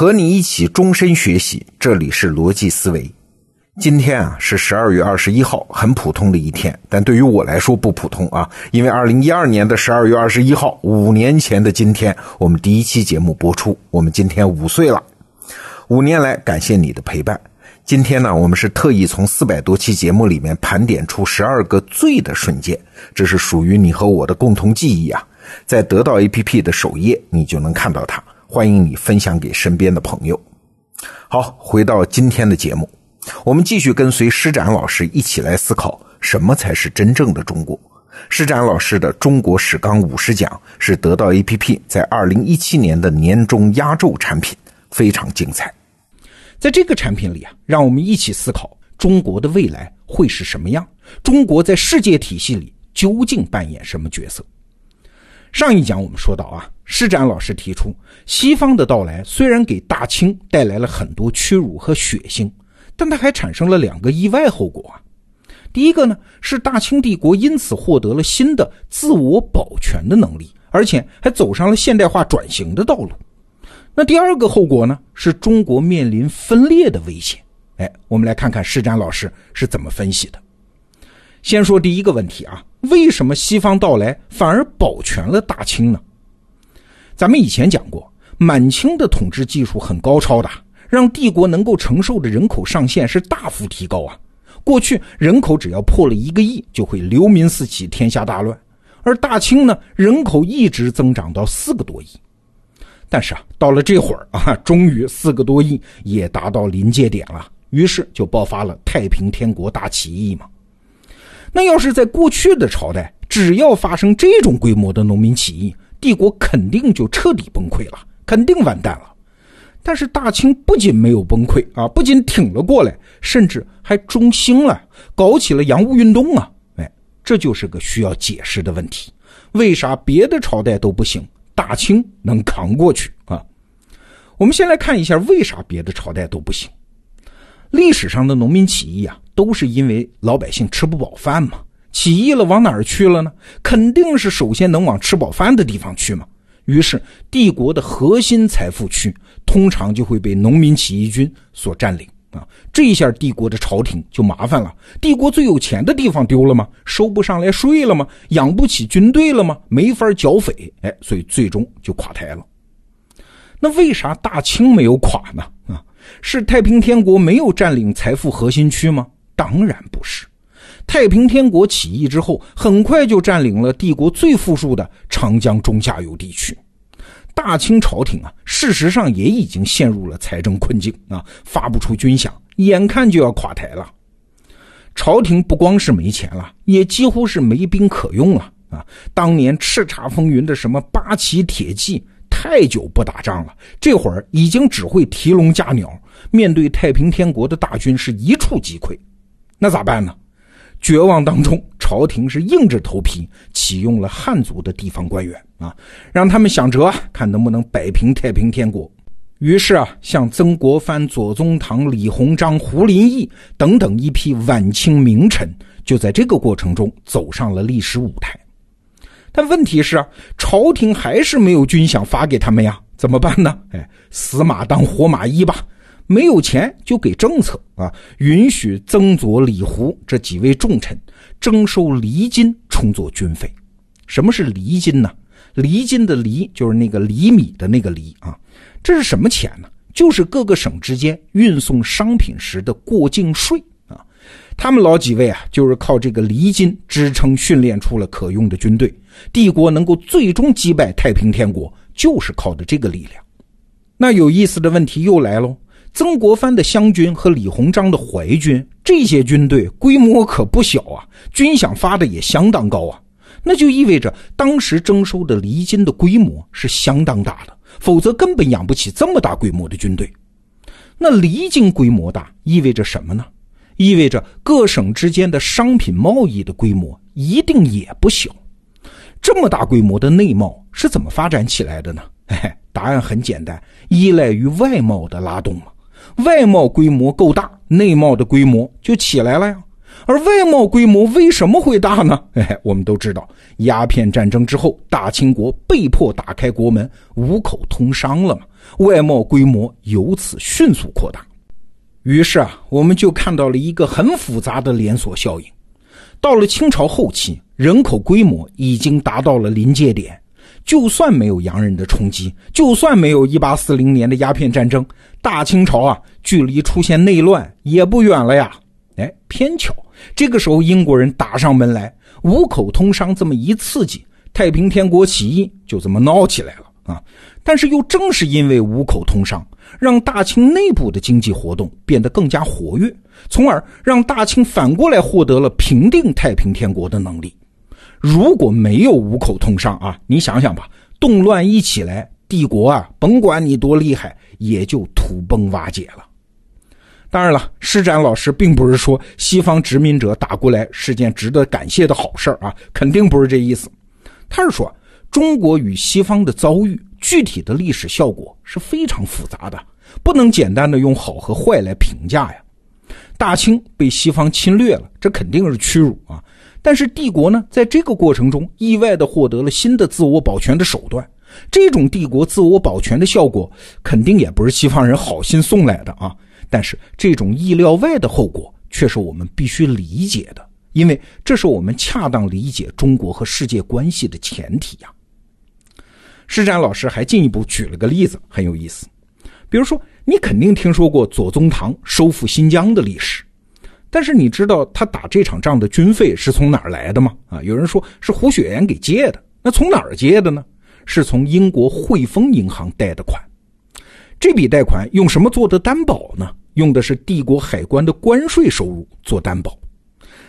和你一起终身学习，这里是逻辑思维。今天啊是十二月二十一号，很普通的一天，但对于我来说不普通啊，因为二零一二年的十二月二十一号，五年前的今天，我们第一期节目播出，我们今天五岁了。五年来，感谢你的陪伴。今天呢，我们是特意从四百多期节目里面盘点出十二个最的瞬间，这是属于你和我的共同记忆啊。在得到 APP 的首页，你就能看到它。欢迎你分享给身边的朋友。好，回到今天的节目，我们继续跟随施展老师一起来思考什么才是真正的中国。施展老师的《中国史纲五十讲》是得到 APP 在二零一七年的年终压轴产品，非常精彩。在这个产品里啊，让我们一起思考中国的未来会是什么样，中国在世界体系里究竟扮演什么角色。上一讲我们说到啊，施展老师提出，西方的到来虽然给大清带来了很多屈辱和血腥，但它还产生了两个意外后果啊。第一个呢，是大清帝国因此获得了新的自我保全的能力，而且还走上了现代化转型的道路。那第二个后果呢，是中国面临分裂的危险。哎，我们来看看施展老师是怎么分析的。先说第一个问题啊。为什么西方到来反而保全了大清呢？咱们以前讲过，满清的统治技术很高超的，让帝国能够承受的人口上限是大幅提高啊。过去人口只要破了一个亿，就会流民四起，天下大乱。而大清呢，人口一直增长到四个多亿。但是啊，到了这会儿啊，终于四个多亿也达到临界点了，于是就爆发了太平天国大起义嘛。那要是在过去的朝代，只要发生这种规模的农民起义，帝国肯定就彻底崩溃了，肯定完蛋了。但是大清不仅没有崩溃啊，不仅挺了过来，甚至还中兴了，搞起了洋务运动啊！哎，这就是个需要解释的问题：为啥别的朝代都不行，大清能扛过去啊？我们先来看一下为啥别的朝代都不行。历史上的农民起义啊。都是因为老百姓吃不饱饭嘛，起义了往哪儿去了呢？肯定是首先能往吃饱饭的地方去嘛。于是帝国的核心财富区通常就会被农民起义军所占领啊。这一下帝国的朝廷就麻烦了，帝国最有钱的地方丢了吗？收不上来税了吗？养不起军队了吗？没法剿匪，哎，所以最终就垮台了。那为啥大清没有垮呢？啊，是太平天国没有占领财富核心区吗？当然不是，太平天国起义之后，很快就占领了帝国最富庶的长江中下游地区。大清朝廷啊，事实上也已经陷入了财政困境啊，发不出军饷，眼看就要垮台了。朝廷不光是没钱了，也几乎是没兵可用了啊！当年叱咤风云的什么八旗铁骑，太久不打仗了，这会儿已经只会提笼架鸟，面对太平天国的大军，是一触即溃。那咋办呢？绝望当中，朝廷是硬着头皮启用了汉族的地方官员啊，让他们想辙，看能不能摆平太平天国。于是啊，像曾国藩、左宗棠、李鸿章、胡林翼等等一批晚清名臣，就在这个过程中走上了历史舞台。但问题是啊，朝廷还是没有军饷发给他们呀，怎么办呢？哎，死马当活马医吧。没有钱就给政策啊，允许曾左李胡这几位重臣征收厘金充作军费。什么是厘金呢？厘金的厘就是那个厘米的那个厘啊。这是什么钱呢？就是各个省之间运送商品时的过境税啊。他们老几位啊，就是靠这个厘金支撑训练出了可用的军队。帝国能够最终击败太平天国，就是靠的这个力量。那有意思的问题又来喽。曾国藩的湘军和李鸿章的淮军，这些军队规模可不小啊，军饷发的也相当高啊。那就意味着当时征收的厘金的规模是相当大的，否则根本养不起这么大规模的军队。那厘金规模大意味着什么呢？意味着各省之间的商品贸易的规模一定也不小。这么大规模的内贸是怎么发展起来的呢？嘿，答案很简单，依赖于外贸的拉动嘛。外贸规模够大，内贸的规模就起来了呀。而外贸规模为什么会大呢？哎，我们都知道，鸦片战争之后，大清国被迫打开国门，五口通商了嘛，外贸规模由此迅速扩大。于是啊，我们就看到了一个很复杂的连锁效应。到了清朝后期，人口规模已经达到了临界点。就算没有洋人的冲击，就算没有1840年的鸦片战争，大清朝啊，距离出现内乱也不远了呀。哎，偏巧这个时候英国人打上门来，五口通商这么一刺激，太平天国起义就这么闹起来了啊。但是又正是因为五口通商，让大清内部的经济活动变得更加活跃。从而让大清反过来获得了平定太平天国的能力。如果没有五口通商啊，你想想吧，动乱一起来，帝国啊，甭管你多厉害，也就土崩瓦解了。当然了，施展老师并不是说西方殖民者打过来是件值得感谢的好事啊，肯定不是这意思。他是说，中国与西方的遭遇，具体的历史效果是非常复杂的，不能简单的用好和坏来评价呀。大清被西方侵略了，这肯定是屈辱啊！但是帝国呢，在这个过程中意外的获得了新的自我保全的手段，这种帝国自我保全的效果，肯定也不是西方人好心送来的啊！但是这种意料外的后果，却是我们必须理解的，因为这是我们恰当理解中国和世界关系的前提呀。施展老师还进一步举了个例子，很有意思，比如说。你肯定听说过左宗棠收复新疆的历史，但是你知道他打这场仗的军费是从哪儿来的吗？啊，有人说是胡雪岩给借的，那从哪儿借的呢？是从英国汇丰银行贷的款。这笔贷款用什么做的担保呢？用的是帝国海关的关税收入做担保。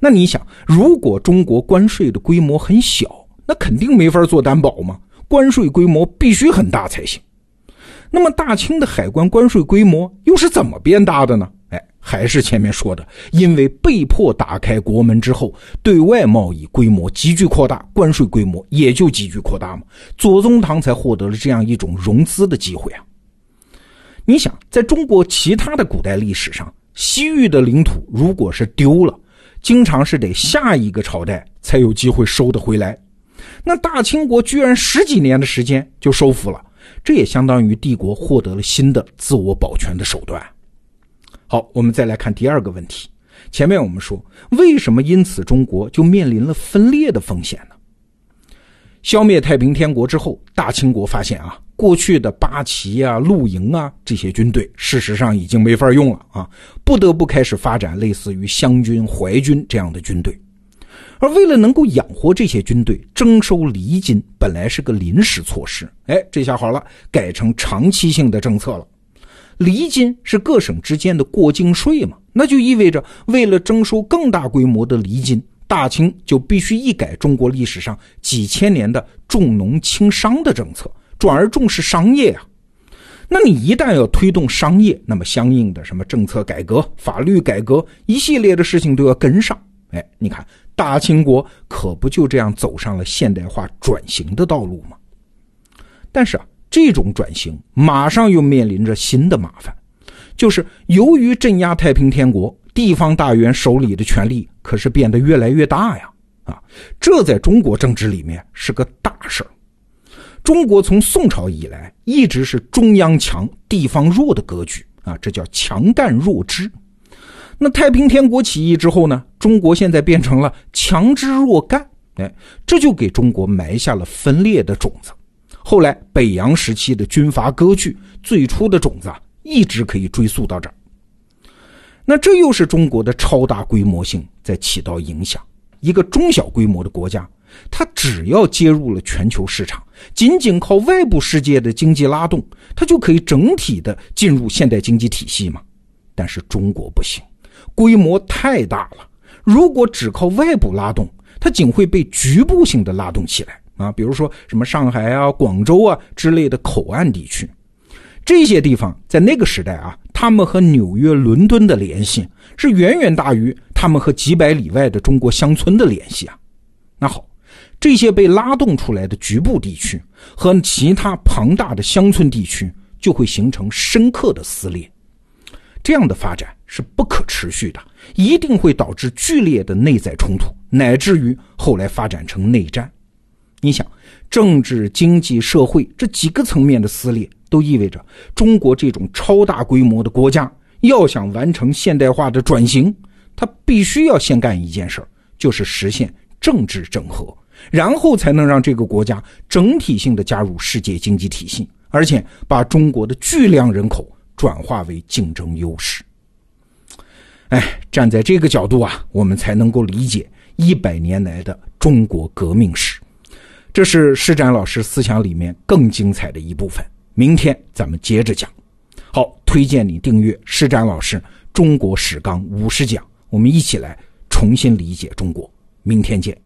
那你想，如果中国关税的规模很小，那肯定没法做担保嘛。关税规模必须很大才行。那么大清的海关关税规模又是怎么变大的呢？还是前面说的，因为被迫打开国门之后，对外贸易规模急剧扩大，关税规模也就急剧扩大嘛。左宗棠才获得了这样一种融资的机会啊。你想，在中国其他的古代历史上，西域的领土如果是丢了，经常是得下一个朝代才有机会收得回来。那大清国居然十几年的时间就收复了。这也相当于帝国获得了新的自我保全的手段。好，我们再来看第二个问题。前面我们说，为什么因此中国就面临了分裂的风险呢？消灭太平天国之后，大清国发现啊，过去的八旗啊、露营啊这些军队，事实上已经没法用了啊，不得不开始发展类似于湘军、淮军这样的军队。而为了能够养活这些军队，征收厘金本来是个临时措施，哎，这下好了，改成长期性的政策了。厘金是各省之间的过境税嘛，那就意味着为了征收更大规模的厘金，大清就必须一改中国历史上几千年的重农轻商的政策，转而重视商业啊。那你一旦要推动商业，那么相应的什么政策改革、法律改革，一系列的事情都要跟上。哎，你看。大清国可不就这样走上了现代化转型的道路吗？但是啊，这种转型马上又面临着新的麻烦，就是由于镇压太平天国，地方大员手里的权力可是变得越来越大呀！啊，这在中国政治里面是个大事儿。中国从宋朝以来一直是中央强、地方弱的格局啊，这叫强干弱支。那太平天国起义之后呢？中国现在变成了强支弱干，哎，这就给中国埋下了分裂的种子。后来北洋时期的军阀割据，最初的种子啊，一直可以追溯到这儿。那这又是中国的超大规模性在起到影响。一个中小规模的国家，它只要接入了全球市场，仅仅靠外部世界的经济拉动，它就可以整体的进入现代经济体系嘛？但是中国不行。规模太大了，如果只靠外部拉动，它仅会被局部性的拉动起来啊。比如说什么上海啊、广州啊之类的口岸地区，这些地方在那个时代啊，他们和纽约、伦敦的联系是远远大于他们和几百里外的中国乡村的联系啊。那好，这些被拉动出来的局部地区和其他庞大的乡村地区就会形成深刻的撕裂。这样的发展是不可持续的，一定会导致剧烈的内在冲突，乃至于后来发展成内战。你想，政治、经济、社会这几个层面的撕裂，都意味着中国这种超大规模的国家要想完成现代化的转型，它必须要先干一件事儿，就是实现政治整合，然后才能让这个国家整体性的加入世界经济体系，而且把中国的巨量人口转化为竞争优势。哎，站在这个角度啊，我们才能够理解一百年来的中国革命史。这是施展老师思想里面更精彩的一部分。明天咱们接着讲。好，推荐你订阅施展老师《中国史纲五十讲》，我们一起来重新理解中国。明天见。